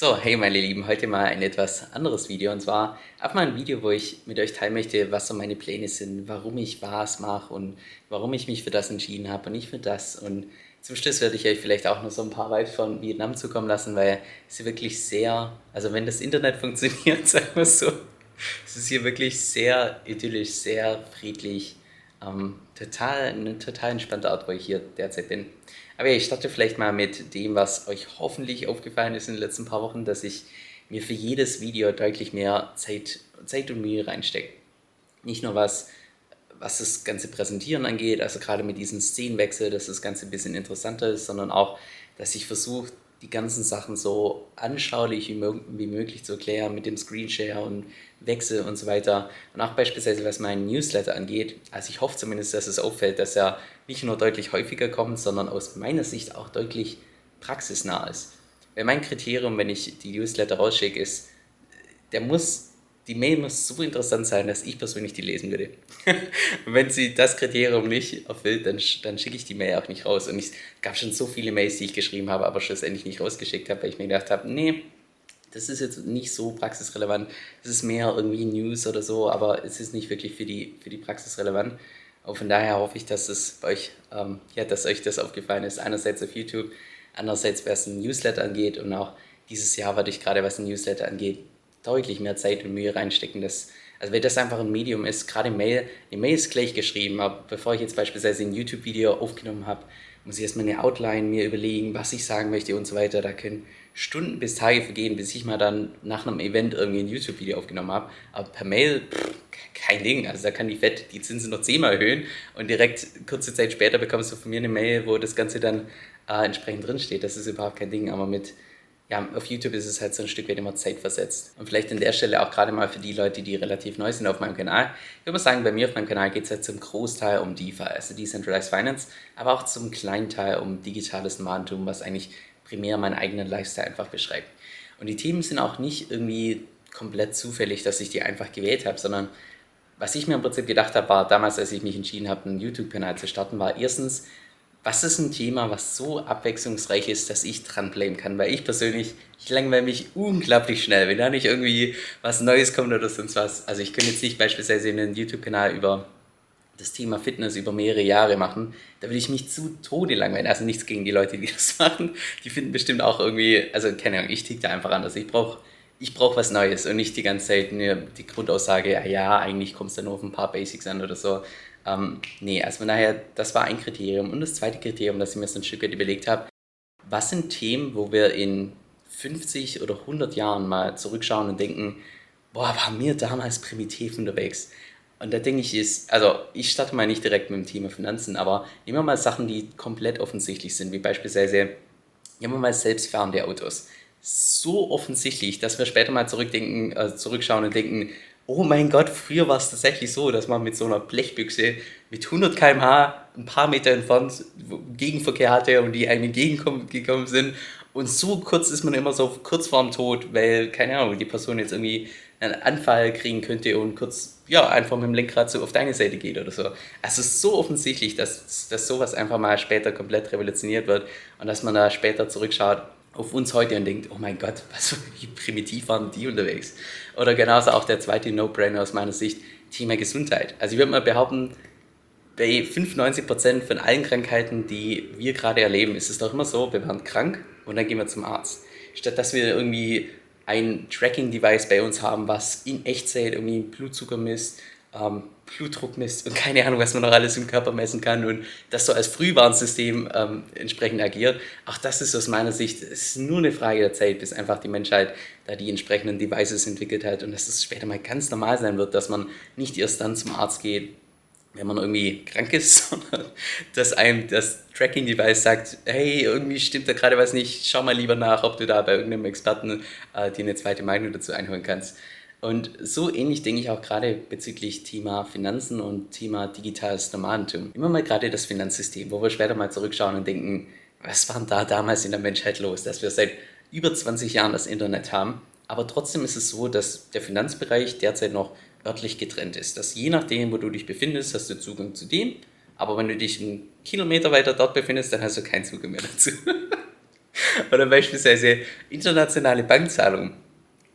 So, hey meine Lieben, heute mal ein etwas anderes Video und zwar einfach mal ein Video, wo ich mit euch teilen möchte, was so meine Pläne sind, warum ich was mache und warum ich mich für das entschieden habe und nicht für das und zum Schluss werde ich euch vielleicht auch noch so ein paar Vibes von Vietnam zukommen lassen, weil es wirklich sehr, also wenn das Internet funktioniert, sagen wir so, es ist hier wirklich sehr idyllisch, sehr friedlich, ähm, total, ein total entspannter Ort, wo ich hier derzeit bin. Aber ich starte vielleicht mal mit dem, was euch hoffentlich aufgefallen ist in den letzten paar Wochen, dass ich mir für jedes Video deutlich mehr Zeit, Zeit und Mühe reinstecke. Nicht nur was, was das ganze Präsentieren angeht, also gerade mit diesem Szenenwechsel, dass das Ganze ein bisschen interessanter ist, sondern auch, dass ich versuche, die ganzen Sachen so anschaulich wie, wie möglich zu erklären mit dem Screenshare und Wechsel und so weiter. Und auch beispielsweise, was meinen Newsletter angeht. Also ich hoffe zumindest, dass es auffällt, dass er nicht nur deutlich häufiger kommt, sondern aus meiner Sicht auch deutlich praxisnah ist. Weil mein Kriterium, wenn ich die Newsletter rausschicke, ist, der muss die Mail muss so interessant sein, dass ich persönlich die lesen würde. wenn sie das Kriterium nicht erfüllt, dann, dann schicke ich die Mail auch nicht raus. Und es gab schon so viele Mails, die ich geschrieben habe, aber schlussendlich nicht rausgeschickt habe, weil ich mir gedacht habe, nee, das ist jetzt nicht so praxisrelevant. Es ist mehr irgendwie News oder so, aber es ist nicht wirklich für die, für die Praxis relevant. Und von daher hoffe ich, dass es euch, ähm, ja, dass euch das aufgefallen ist. Einerseits auf YouTube, andererseits was ein Newsletter angeht und auch dieses Jahr werde ich gerade, was ein Newsletter angeht, deutlich mehr Zeit und Mühe reinstecken. Dass, also wenn das einfach ein Medium ist, gerade Mail, die Mail ist gleich geschrieben, aber bevor ich jetzt beispielsweise ein YouTube-Video aufgenommen habe, muss ich erstmal eine Outline mir überlegen, was ich sagen möchte und so weiter. Da können Stunden bis Tage vergehen, bis ich mal dann nach einem Event irgendwie ein YouTube-Video aufgenommen habe. Aber per Mail, pff, kein Ding. Also da kann die Fed die Zinsen noch zehnmal erhöhen und direkt kurze Zeit später bekommst du von mir eine Mail, wo das Ganze dann äh, entsprechend drinsteht. Das ist überhaupt kein Ding. Aber mit ja, auf YouTube ist es halt so ein Stück weit immer zeitversetzt. Und vielleicht an der Stelle auch gerade mal für die Leute, die relativ neu sind auf meinem Kanal. Ich würde mal sagen, bei mir auf meinem Kanal geht es halt zum Großteil um DeFi, also Decentralized Finance, aber auch zum kleinen Teil um digitales Nomadentum, was eigentlich primär meinen eigenen Lifestyle einfach beschreibt. Und die Themen sind auch nicht irgendwie komplett zufällig, dass ich die einfach gewählt habe, sondern was ich mir im Prinzip gedacht habe, war damals, als ich mich entschieden habe, einen YouTube-Kanal zu starten, war erstens, was ist ein Thema, was so abwechslungsreich ist, dass ich dranbleiben kann? Weil ich persönlich, ich langweile mich unglaublich schnell, wenn da nicht irgendwie was Neues kommt oder sonst was. Also ich könnte jetzt nicht beispielsweise einen YouTube-Kanal über das Thema Fitness über mehrere Jahre machen, da würde ich mich zu Tode langweilen. Also nichts gegen die Leute, die das machen. Die finden bestimmt auch irgendwie, also keine Ahnung, ich tick da einfach anders. Ich brauche ich brauch was Neues und nicht die ganze Zeit nur die Grundaussage, ja, ja eigentlich kommst du nur auf ein paar Basics an oder so. Ähm, nee, also von daher, das war ein Kriterium. Und das zweite Kriterium, das ich mir so ein Stück weit überlegt habe, was sind Themen, wo wir in 50 oder 100 Jahren mal zurückschauen und denken, boah, waren wir damals primitiv unterwegs. Und da denke ich, ist, also ich starte mal nicht direkt mit dem Thema Finanzen, aber nehmen wir mal Sachen, die komplett offensichtlich sind, wie beispielsweise, nehmen wir mal selbstfahrende Autos. So offensichtlich, dass wir später mal zurückdenken, also zurückschauen und denken, oh mein Gott, früher war es tatsächlich so, dass man mit so einer Blechbüchse mit 100 km/h ein paar Meter entfernt Gegenverkehr hatte und die einem entgegengekommen sind. Und so kurz ist man immer so kurz vorm Tod, weil, keine Ahnung, die Person jetzt irgendwie einen Anfall kriegen könnte und kurz, ja, einfach mit dem Lenkrad so auf deine Seite geht oder so. Also es ist so offensichtlich, dass, dass sowas einfach mal später komplett revolutioniert wird und dass man da später zurückschaut auf uns heute und denkt, oh mein Gott, was, wie primitiv waren die unterwegs? Oder genauso auch der zweite No-Brainer aus meiner Sicht, Thema Gesundheit. Also ich würde mal behaupten, bei 95% von allen Krankheiten, die wir gerade erleben, ist es doch immer so, wir werden krank und dann gehen wir zum Arzt. Statt dass wir irgendwie ein Tracking-Device bei uns haben, was in Echtzeit irgendwie Blutzucker misst, ähm, Blutdruck misst und keine Ahnung, was man noch alles im Körper messen kann und das so als Frühwarnsystem ähm, entsprechend agiert. Auch das ist aus meiner Sicht ist nur eine Frage der Zeit, bis einfach die Menschheit da die entsprechenden Devices entwickelt hat und dass es später mal ganz normal sein wird, dass man nicht erst dann zum Arzt geht, wenn man irgendwie krank ist, sondern dass einem das Tracking-Device sagt, hey, irgendwie stimmt da gerade was nicht, schau mal lieber nach, ob du da bei irgendeinem Experten äh, dir eine zweite Meinung dazu einholen kannst. Und so ähnlich denke ich auch gerade bezüglich Thema Finanzen und Thema digitales Nomadentum. Immer mal gerade das Finanzsystem, wo wir später mal zurückschauen und denken, was war da damals in der Menschheit los, dass wir seit über 20 Jahren das Internet haben. Aber trotzdem ist es so, dass der Finanzbereich derzeit noch örtlich getrennt ist. Dass je nachdem, wo du dich befindest, hast du Zugang zu dem. Aber wenn du dich einen Kilometer weiter dort befindest, dann hast du keinen Zugang mehr dazu. Oder beispielsweise internationale Bankzahlungen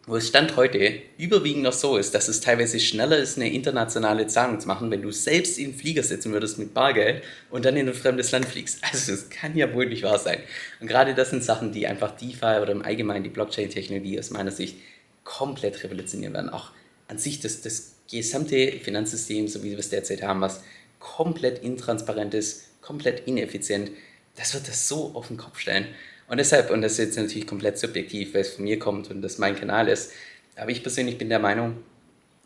wo es Stand heute überwiegend noch so ist, dass es teilweise schneller ist, eine internationale Zahlung zu machen, wenn du selbst in den Flieger sitzen würdest mit Bargeld und dann in ein fremdes Land fliegst. Also das kann ja wohl nicht wahr sein. Und gerade das sind Sachen, die einfach DeFi oder im Allgemeinen die Blockchain-Technologie aus meiner Sicht komplett revolutionieren werden. Auch an sich das, das gesamte Finanzsystem, so wie wir es derzeit haben, was komplett intransparent ist, komplett ineffizient, das wird das so auf den Kopf stellen. Und deshalb, und das ist jetzt natürlich komplett subjektiv, weil es von mir kommt und das mein Kanal ist, aber ich persönlich bin der Meinung,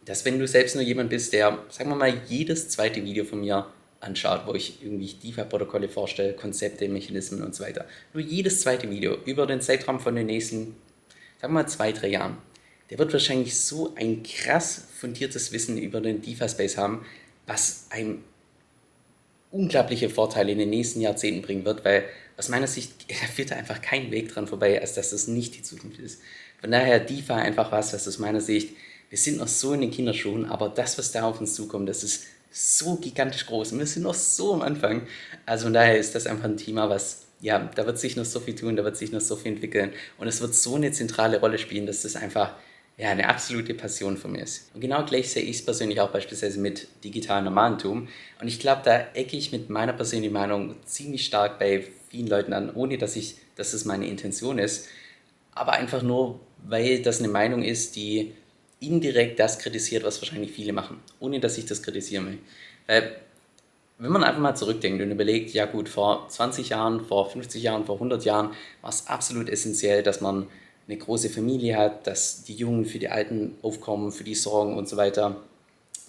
dass wenn du selbst nur jemand bist, der, sagen wir mal, jedes zweite Video von mir anschaut, wo ich irgendwie DeFi-Protokolle vorstelle, Konzepte, Mechanismen und so weiter, nur jedes zweite Video über den Zeitraum von den nächsten, sagen wir mal, zwei, drei Jahren, der wird wahrscheinlich so ein krass fundiertes Wissen über den DeFi-Space haben, was einem unglaubliche Vorteile in den nächsten Jahrzehnten bringen wird, weil aus meiner Sicht führt da einfach kein Weg dran vorbei, als dass das nicht die Zukunft ist. Von daher DeFi einfach was, was aus meiner Sicht, wir sind noch so in den Kinderschuhen, aber das, was da auf uns zukommt, das ist so gigantisch groß und wir sind noch so am Anfang. Also von daher ist das einfach ein Thema, was, ja, da wird sich noch so viel tun, da wird sich noch so viel entwickeln und es wird so eine zentrale Rolle spielen, dass das einfach ja, eine absolute Passion von mir ist. Und genau gleich sehe ich es persönlich auch beispielsweise mit digitalem Nomadentum. Und ich glaube, da ecke ich mit meiner persönlichen Meinung ziemlich stark bei vielen Leuten an, ohne dass ich, dass es meine Intention ist, aber einfach nur, weil das eine Meinung ist, die indirekt das kritisiert, was wahrscheinlich viele machen, ohne dass ich das kritisieren will. Weil, wenn man einfach mal zurückdenkt und überlegt, ja gut, vor 20 Jahren, vor 50 Jahren, vor 100 Jahren war es absolut essentiell, dass man eine große Familie hat, dass die Jungen für die Alten aufkommen, für die sorgen und so weiter,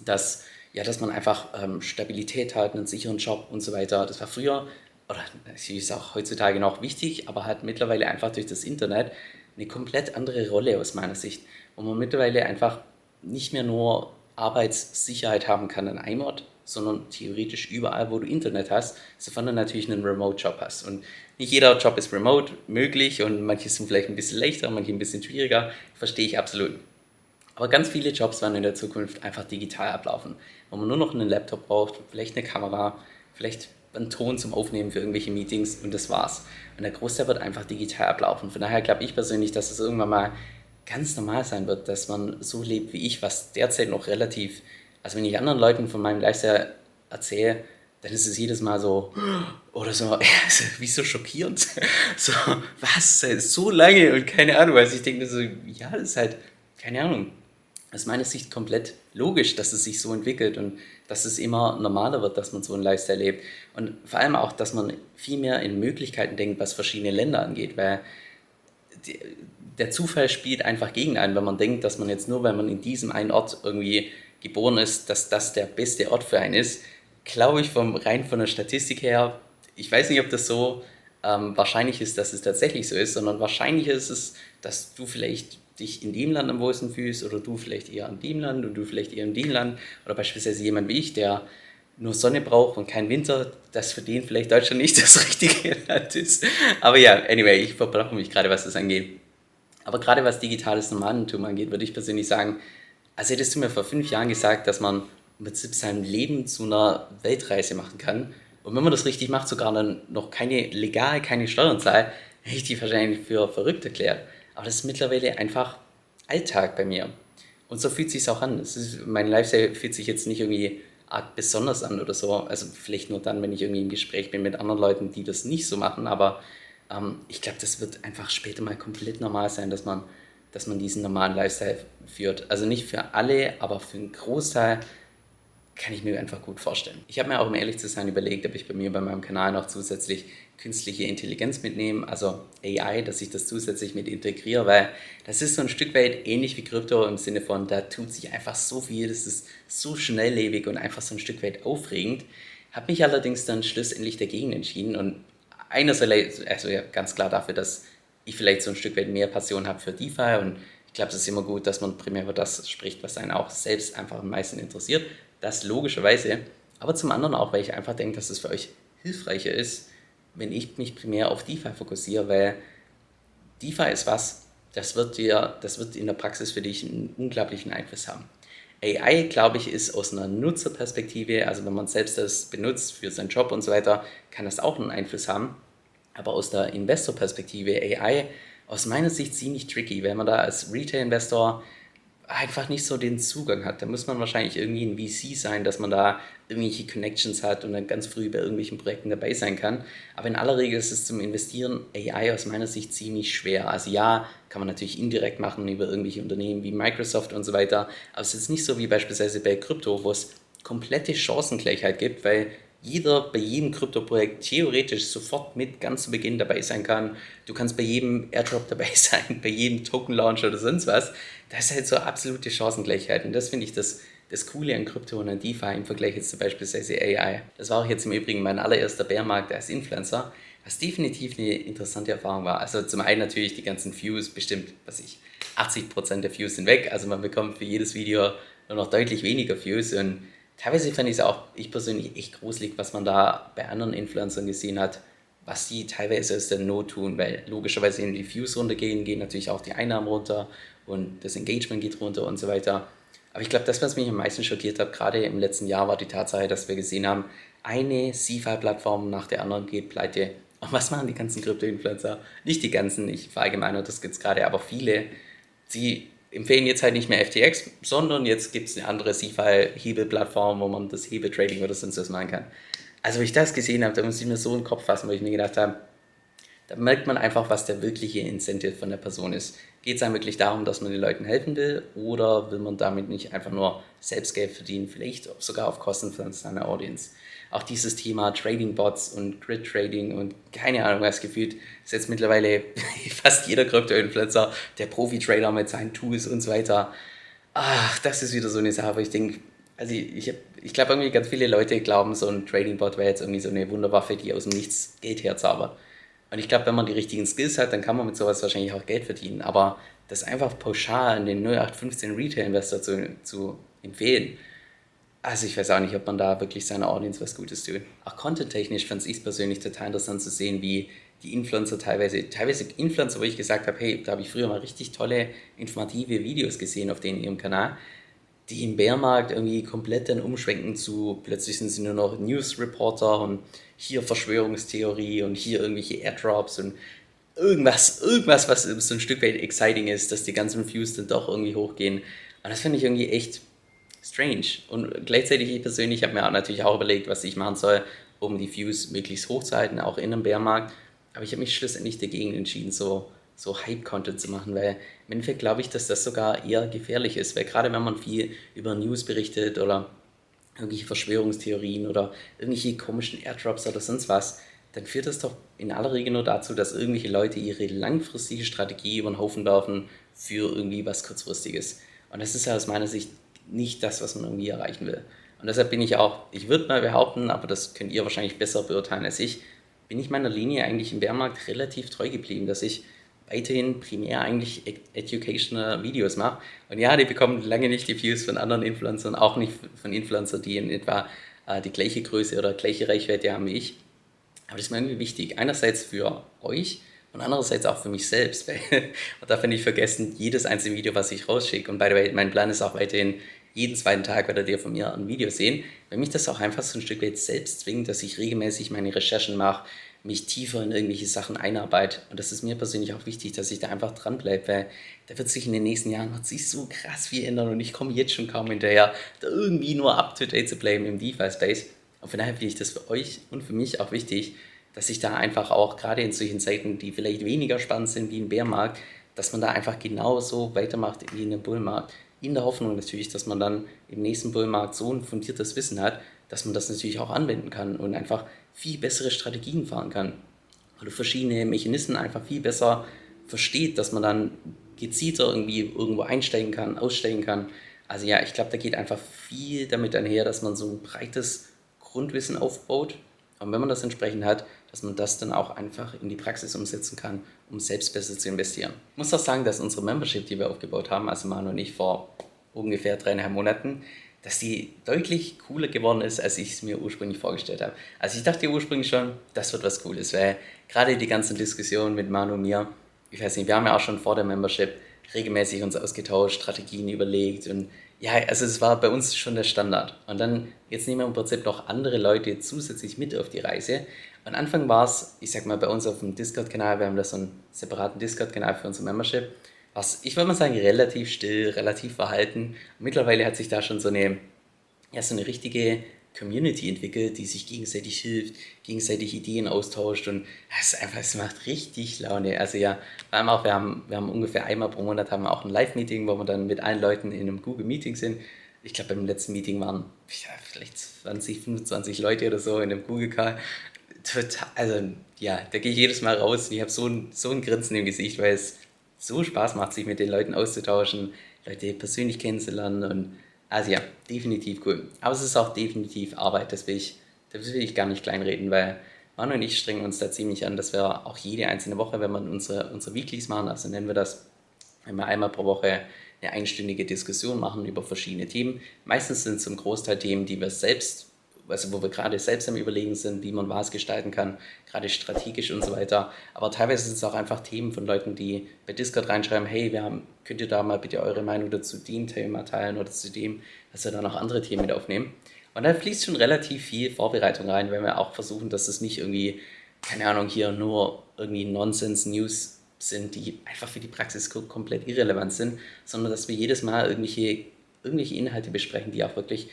dass, ja, dass man einfach ähm, Stabilität hat, einen sicheren Job und so weiter. Das war früher oder sie ist auch heutzutage noch wichtig, aber hat mittlerweile einfach durch das Internet eine komplett andere Rolle aus meiner Sicht, wo man mittlerweile einfach nicht mehr nur Arbeitssicherheit haben kann an einem Ort, sondern theoretisch überall, wo du Internet hast, sofern du natürlich einen Remote-Job hast. Und nicht jeder Job ist remote möglich und manche sind vielleicht ein bisschen leichter, manche ein bisschen schwieriger, verstehe ich absolut. Aber ganz viele Jobs werden in der Zukunft einfach digital ablaufen, wo man nur noch einen Laptop braucht, vielleicht eine Kamera, vielleicht einen Ton zum Aufnehmen für irgendwelche Meetings und das war's. Und der Großteil wird einfach digital ablaufen. Von daher glaube ich persönlich, dass es irgendwann mal ganz normal sein wird, dass man so lebt wie ich, was derzeit noch relativ, also wenn ich anderen Leuten von meinem Lifestyle erzähle, dann ist es jedes Mal so, oder so, wie so schockierend. So, was, so lange und keine Ahnung, also ich denke so, ja, das ist halt, keine Ahnung, aus meiner Sicht komplett logisch, dass es sich so entwickelt und dass es immer normaler wird, dass man so einen Lifestyle lebt. Und vor allem auch, dass man viel mehr in Möglichkeiten denkt, was verschiedene Länder angeht, weil der Zufall spielt einfach gegen einen, wenn man denkt, dass man jetzt nur, weil man in diesem einen Ort irgendwie geboren ist, dass das der beste Ort für einen ist. Glaube ich vom, rein von der Statistik her, ich weiß nicht, ob das so ähm, wahrscheinlich ist, dass es tatsächlich so ist, sondern wahrscheinlich ist es, dass du vielleicht dich in dem Land am wohlsten fühlst oder du vielleicht eher in dem Land und du vielleicht eher in dem Land oder beispielsweise jemand wie ich, der nur Sonne braucht und kein Winter, dass für den vielleicht Deutschland nicht das richtige Land ist. Aber ja, anyway, ich verbrauche mich gerade, was das angeht. Aber gerade was digitales Nomadentum angeht, würde ich persönlich sagen, also hättest du mir vor fünf Jahren gesagt, dass man im Prinzip sein Leben zu einer Weltreise machen kann und wenn man das richtig macht, sogar dann noch keine legal, keine Steuern zahlt, hätte ich die wahrscheinlich für verrückt erklärt. Aber das ist mittlerweile einfach Alltag bei mir. Und so fühlt es sich auch an. Ist, mein Lifestyle fühlt sich jetzt nicht irgendwie arg besonders an oder so. Also vielleicht nur dann, wenn ich irgendwie im Gespräch bin mit anderen Leuten, die das nicht so machen. Aber ähm, ich glaube, das wird einfach später mal komplett normal sein, dass man, dass man diesen normalen Lifestyle führt. Also nicht für alle, aber für einen Großteil kann ich mir einfach gut vorstellen. Ich habe mir auch, um ehrlich zu sein, überlegt, ob ich bei mir bei meinem Kanal noch zusätzlich künstliche Intelligenz mitnehme, also AI, dass ich das zusätzlich mit integriere, weil das ist so ein Stück weit ähnlich wie Krypto im Sinne von, da tut sich einfach so viel, das ist so schnelllebig und einfach so ein Stück weit aufregend. Habe mich allerdings dann schlussendlich dagegen entschieden und einerseits, also ja, ganz klar dafür, dass ich vielleicht so ein Stück weit mehr Passion habe für DeFi und ich glaube, es ist immer gut, dass man primär über das spricht, was einen auch selbst einfach am meisten interessiert. Das logischerweise. Aber zum anderen auch, weil ich einfach denke, dass es für euch hilfreicher ist, wenn ich mich primär auf DeFi fokussiere, weil DeFi ist was, das wird dir, das wird in der Praxis für dich einen unglaublichen Einfluss haben. AI, glaube ich, ist aus einer Nutzerperspektive, also wenn man selbst das benutzt für seinen Job und so weiter, kann das auch einen Einfluss haben. Aber aus der Investor-Perspektive AI aus meiner Sicht ziemlich tricky, wenn man da als Retail-Investor einfach nicht so den Zugang hat. Da muss man wahrscheinlich irgendwie ein VC sein, dass man da irgendwelche Connections hat und dann ganz früh bei irgendwelchen Projekten dabei sein kann. Aber in aller Regel ist es zum Investieren AI aus meiner Sicht ziemlich schwer. Also ja, kann man natürlich indirekt machen über irgendwelche Unternehmen wie Microsoft und so weiter. Aber es ist nicht so wie beispielsweise bei Krypto, wo es komplette Chancengleichheit gibt, weil jeder bei jedem Krypto-Projekt theoretisch sofort mit ganz zu Beginn dabei sein kann. Du kannst bei jedem Airdrop dabei sein, bei jedem Token-Launch oder sonst was. Das ist halt so absolute Chancengleichheit. Und das finde ich das, das Coole an Krypto und an DeFi im Vergleich jetzt zu beispielsweise AI. Das war auch jetzt im Übrigen mein allererster Bärmarkt als Influencer, was definitiv eine interessante Erfahrung war. Also zum einen natürlich die ganzen Views, bestimmt, was ich, 80% der Views sind weg. Also man bekommt für jedes Video nur noch deutlich weniger Views und teilweise fand ich es auch, ich persönlich, echt gruselig, was man da bei anderen Influencern gesehen hat, was die teilweise aus der Not tun, weil logischerweise, wenn die Views runtergehen, gehen natürlich auch die Einnahmen runter und das Engagement geht runter und so weiter. Aber ich glaube, das, was mich am meisten schockiert hat, gerade im letzten Jahr, war die Tatsache, dass wir gesehen haben, eine CFI-Plattform nach der anderen geht pleite. Und was machen die ganzen Krypto-Influencer? Nicht die ganzen, ich verallgemeine, das gibt es gerade, aber viele, die empfehlen jetzt halt nicht mehr FTX, sondern jetzt gibt es eine andere CFI-Hebelplattform, wo man das Hebeltrading oder sonst was machen kann. Also, wie ich das gesehen habe, da muss ich mir so in den Kopf fassen, wo ich mir gedacht habe, da merkt man einfach, was der wirkliche Incentive von der Person ist. Geht es einem wirklich darum, dass man den Leuten helfen will oder will man damit nicht einfach nur selbst Geld verdienen, vielleicht sogar auf Kosten von seiner Audience? Auch dieses Thema Trading Bots und Grid Trading und keine Ahnung was gefühlt ist jetzt mittlerweile fast jeder Krypto-Influencer, der Profi-Trader mit seinen Tools und so weiter. Ach, das ist wieder so eine Sache, wo ich denke, also ich, ich, glaube irgendwie ganz viele Leute glauben, so ein Trading Bot wäre jetzt irgendwie so eine Wunderwaffe, die aus dem Nichts Geld herzaubert. Und ich glaube, wenn man die richtigen Skills hat, dann kann man mit sowas wahrscheinlich auch Geld verdienen. Aber das einfach pauschal an den 0815 Retail-Investor zu, zu empfehlen, also ich weiß auch nicht, ob man da wirklich seiner Audience was Gutes tut. Auch content-technisch fand ich es persönlich total interessant zu sehen, wie die Influencer teilweise, teilweise Influencer, wo ich gesagt habe, hey, da habe ich früher mal richtig tolle, informative Videos gesehen auf denen ihrem Kanal, die im Bärmarkt irgendwie komplett dann umschwenken zu, plötzlich sind sie nur noch News-Reporter und hier Verschwörungstheorie und hier irgendwelche Airdrops und irgendwas, irgendwas, was so ein Stück weit exciting ist, dass die ganzen Views dann doch irgendwie hochgehen. Und das finde ich irgendwie echt strange. Und gleichzeitig, ich persönlich habe mir auch natürlich auch überlegt, was ich machen soll, um die Views möglichst hoch zu halten, auch in einem Bärmarkt. Aber ich habe mich schlussendlich dagegen entschieden, so, so Hype-Content zu machen, weil im Endeffekt glaube ich, dass das sogar eher gefährlich ist, weil gerade wenn man viel über News berichtet oder irgendwelche Verschwörungstheorien oder irgendwelche komischen Airdrops oder sonst was, dann führt das doch in aller Regel nur dazu, dass irgendwelche Leute ihre langfristige Strategie über den Haufen werfen für irgendwie was kurzfristiges. Und das ist ja aus meiner Sicht nicht das, was man irgendwie erreichen will. Und deshalb bin ich auch, ich würde mal behaupten, aber das könnt ihr wahrscheinlich besser beurteilen als ich, bin ich meiner Linie eigentlich im Bärmarkt relativ treu geblieben, dass ich weiterhin primär eigentlich educational Videos mache. Und ja, die bekommen lange nicht die Views von anderen Influencern, auch nicht von Influencern, die in etwa äh, die gleiche Größe oder gleiche Reichweite haben wie ich. Aber das ist mir irgendwie wichtig. Einerseits für euch und andererseits auch für mich selbst. Und da finde ich vergessen, jedes einzelne Video, was ich rausschicke. Und by the way, mein Plan ist auch weiterhin, jeden zweiten Tag werdet ihr von mir ein Video sehen, weil mich das auch einfach so ein Stück weit selbst zwingt, dass ich regelmäßig meine Recherchen mache, mich tiefer in irgendwelche Sachen einarbeite. Und das ist mir persönlich auch wichtig, dass ich da einfach dranbleibe, weil da wird sich in den nächsten Jahren noch sich so krass viel ändern und ich komme jetzt schon kaum hinterher, da irgendwie nur up-to-date zu bleiben im DeFi-Space. Und von daher finde ich das für euch und für mich auch wichtig, dass ich da einfach auch gerade in solchen Zeiten, die vielleicht weniger spannend sind wie ein Bärmarkt, dass man da einfach genauso weitermacht wie in einem Bullmarkt. In der Hoffnung natürlich, dass man dann im nächsten Bullmarkt so ein fundiertes Wissen hat, dass man das natürlich auch anwenden kann und einfach viel bessere Strategien fahren kann. Oder verschiedene Mechanismen einfach viel besser versteht, dass man dann gezielter irgendwie irgendwo einsteigen kann, aussteigen kann. Also ja, ich glaube, da geht einfach viel damit einher, dass man so ein breites Grundwissen aufbaut. Und wenn man das entsprechend hat, dass man das dann auch einfach in die Praxis umsetzen kann, um selbst besser zu investieren. Ich muss auch sagen, dass unsere Membership, die wir aufgebaut haben, also Manu und ich vor ungefähr dreieinhalb Monaten, dass die deutlich cooler geworden ist, als ich es mir ursprünglich vorgestellt habe. Also ich dachte ursprünglich schon, das wird was Cooles, weil gerade die ganzen Diskussionen mit Manu und mir, ich weiß nicht, wir haben ja auch schon vor der Membership regelmäßig uns ausgetauscht, Strategien überlegt und ja, also es war bei uns schon der Standard. Und dann, jetzt nehmen wir im Prinzip noch andere Leute zusätzlich mit auf die Reise. Am Anfang war es, ich sag mal, bei uns auf dem Discord-Kanal, wir haben da so einen separaten Discord-Kanal für unser Membership, was ich würde mal sagen, relativ still, relativ verhalten. Und mittlerweile hat sich da schon so eine, ja, so eine richtige Community entwickelt, die sich gegenseitig hilft, gegenseitig Ideen austauscht und es einfach, es macht richtig Laune. Also ja, vor allem auch, wir haben, wir haben ungefähr einmal pro Monat haben wir auch ein Live-Meeting, wo wir dann mit allen Leuten in einem Google-Meeting sind. Ich glaube, beim letzten Meeting waren ja, vielleicht 20, 25 Leute oder so in einem Google-Call. Total, also ja, da gehe ich jedes Mal raus und ich habe so ein, so ein Grinsen im Gesicht, weil es so Spaß macht, sich mit den Leuten auszutauschen, Leute persönlich kennenzulernen und also ja, definitiv cool. Aber es ist auch definitiv Arbeit, das will ich, das will ich gar nicht kleinreden, weil Manu und ich strengen uns da ziemlich an, dass wir auch jede einzelne Woche, wenn wir unsere, unsere Weeklies machen, also nennen wir das, wenn wir einmal pro Woche eine einstündige Diskussion machen über verschiedene Themen. Meistens sind es zum Großteil Themen, die wir selbst also wo wir gerade selbst am Überlegen sind, wie man was gestalten kann, gerade strategisch und so weiter. Aber teilweise sind es auch einfach Themen von Leuten, die bei Discord reinschreiben, hey, wir haben, könnt ihr da mal bitte eure Meinung dazu dem Thema teilen oder zu dem, dass wir dann auch andere Themen mit aufnehmen. Und da fließt schon relativ viel Vorbereitung rein, wenn wir auch versuchen, dass es nicht irgendwie, keine Ahnung, hier nur irgendwie Nonsense-News sind, die einfach für die Praxis komplett irrelevant sind, sondern dass wir jedes Mal irgendwelche, irgendwelche Inhalte besprechen, die auch wirklich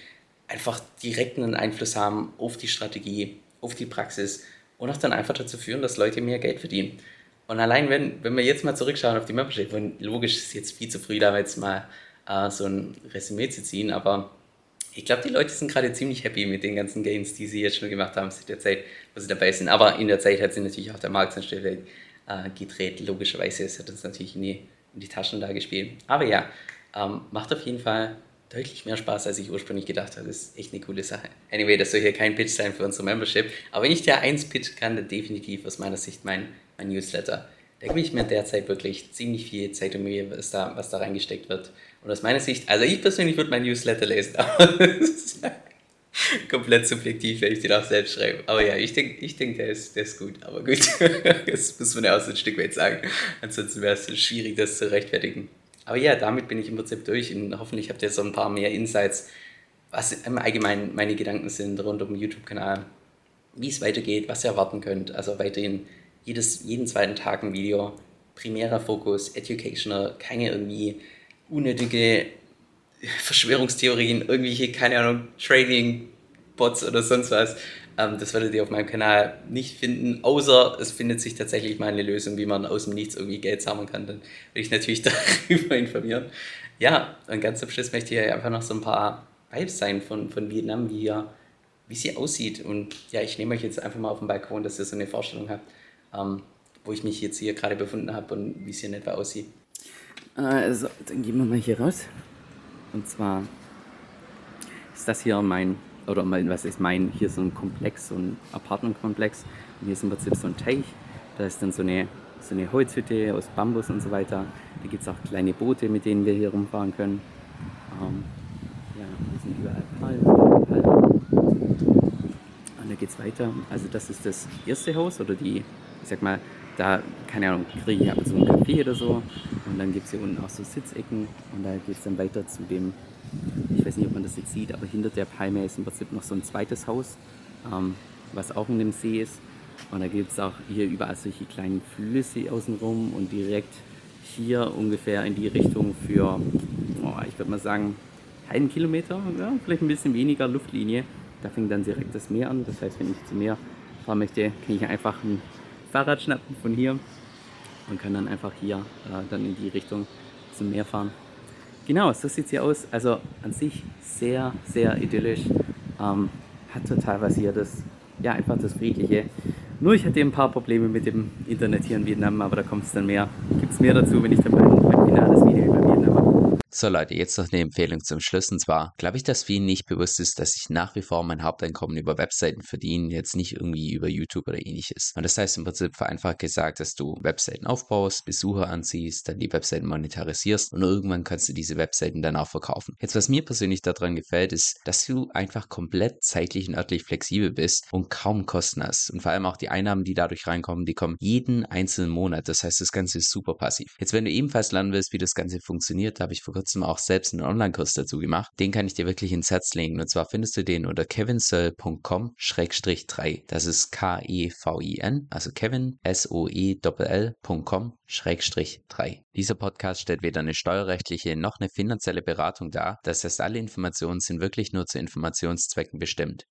einfach direkten Einfluss haben auf die Strategie, auf die Praxis und auch dann einfach dazu führen, dass Leute mehr Geld verdienen. Und allein, wenn, wenn wir jetzt mal zurückschauen auf die Membership, und logisch ist jetzt viel zu früh, da jetzt mal äh, so ein Resümee zu ziehen, aber ich glaube, die Leute sind gerade ziemlich happy mit den ganzen Gains, die sie jetzt schon gemacht haben, seit der Zeit, wo sie dabei sind. Aber in der Zeit hat sie natürlich auch der Markt an Stelle äh, gedreht. Logischerweise, es hat uns natürlich in die, in die Taschen da gespielt. Aber ja, ähm, macht auf jeden Fall deutlich mehr Spaß, als ich ursprünglich gedacht habe. Das ist echt eine coole Sache. Anyway, das soll hier kein Pitch sein für unsere Membership. Aber wenn ich dir eins pitch kann, dann definitiv aus meiner Sicht mein, mein Newsletter. Da gebe ich mir derzeit wirklich ziemlich viel Zeit und Mühe, was da, was da reingesteckt wird. Und aus meiner Sicht, also ich persönlich würde mein Newsletter lesen, aber das ist komplett subjektiv, wenn ich den auch selbst schreibe. Aber ja, ich denke, ich denk, der, ist, der ist gut. Aber gut, das muss man ja auch so ein Stück weit sagen. Ansonsten wäre es schwierig, das zu rechtfertigen. Aber ja, damit bin ich im Prinzip durch und hoffentlich habt ihr so ein paar mehr Insights, was im Allgemeinen meine Gedanken sind rund um den YouTube-Kanal, wie es weitergeht, was ihr erwarten könnt. Also weiterhin jedes, jeden zweiten Tag ein Video, primärer Fokus, educational, keine irgendwie unnötige Verschwörungstheorien, irgendwelche, keine Ahnung, Trading-Bots oder sonst was. Ähm, das werdet ihr auf meinem Kanal nicht finden, außer es findet sich tatsächlich mal eine Lösung, wie man aus dem Nichts irgendwie Geld sammeln kann. Dann will ich natürlich darüber informieren. Ja, und ganz zum Schluss möchte ich einfach noch so ein paar Vibes sein von, von Vietnam, wie, hier, wie sie aussieht. Und ja, ich nehme euch jetzt einfach mal auf den Balkon, dass ihr so eine Vorstellung habt, ähm, wo ich mich jetzt hier gerade befunden habe und wie es hier in etwa aussieht. Also, dann gehen wir mal hier raus. Und zwar ist das hier mein oder was ist mein, hier so ein Komplex, so ein Apartmentkomplex. Und hier ist im Prinzip so ein Teich. Da ist dann so eine, so eine Holzhütte aus Bambus und so weiter. Da gibt es auch kleine Boote, mit denen wir hier rumfahren können. Ähm, ja, hier sind überall Palmen, Palmen. Und da geht es weiter. Also das ist das erste Haus oder die, ich sag mal, da, keine Ahnung, kriege ich ab zu einen Kaffee oder so. Und dann gibt es hier unten auch so Sitzecken und da geht es dann weiter zu dem ich weiß nicht, ob man das jetzt sieht, aber hinter der Palme ist im Prinzip noch so ein zweites Haus, ähm, was auch in dem See ist. Und da gibt es auch hier überall solche kleinen Flüsse außenrum und direkt hier ungefähr in die Richtung für, oh, ich würde mal sagen, einen Kilometer, ja, vielleicht ein bisschen weniger Luftlinie. Da fängt dann direkt das Meer an. Das heißt, wenn ich zum Meer fahren möchte, kann ich einfach ein Fahrrad schnappen von hier und kann dann einfach hier äh, dann in die Richtung zum Meer fahren. Genau, so sieht sie aus. Also an sich sehr, sehr idyllisch. Ähm, hat total was hier das, ja, einfach das Friedliche. Nur ich hatte ein paar Probleme mit dem Internet hier in Vietnam, aber da kommt es dann mehr. Gibt es mehr dazu, wenn ich dann beim, beim finales Video über Vietnam mache. So Leute, jetzt noch eine Empfehlung zum Schluss. Und zwar glaube ich, dass vielen nicht bewusst ist, dass ich nach wie vor mein Haupteinkommen über Webseiten verdiene, jetzt nicht irgendwie über YouTube oder ähnliches. Und das heißt im Prinzip vereinfacht gesagt, dass du Webseiten aufbaust, Besucher anziehst, dann die Webseiten monetarisierst und irgendwann kannst du diese Webseiten dann auch verkaufen. Jetzt, was mir persönlich daran gefällt, ist, dass du einfach komplett zeitlich und örtlich flexibel bist und kaum Kosten hast. Und vor allem auch die Einnahmen, die dadurch reinkommen, die kommen jeden einzelnen Monat. Das heißt, das Ganze ist super passiv. Jetzt, wenn du ebenfalls lernen willst, wie das Ganze funktioniert, da habe ich vor kurzem auch selbst einen Online-Kurs dazu gemacht. Den kann ich dir wirklich ins Herz legen. Und zwar findest du den unter kevinsoe.com-3. Das ist K-E-V-I-N, also Kevin, S-O-E-L.com-3. Dieser Podcast stellt weder eine steuerrechtliche noch eine finanzielle Beratung dar. Das heißt, alle Informationen sind wirklich nur zu Informationszwecken bestimmt.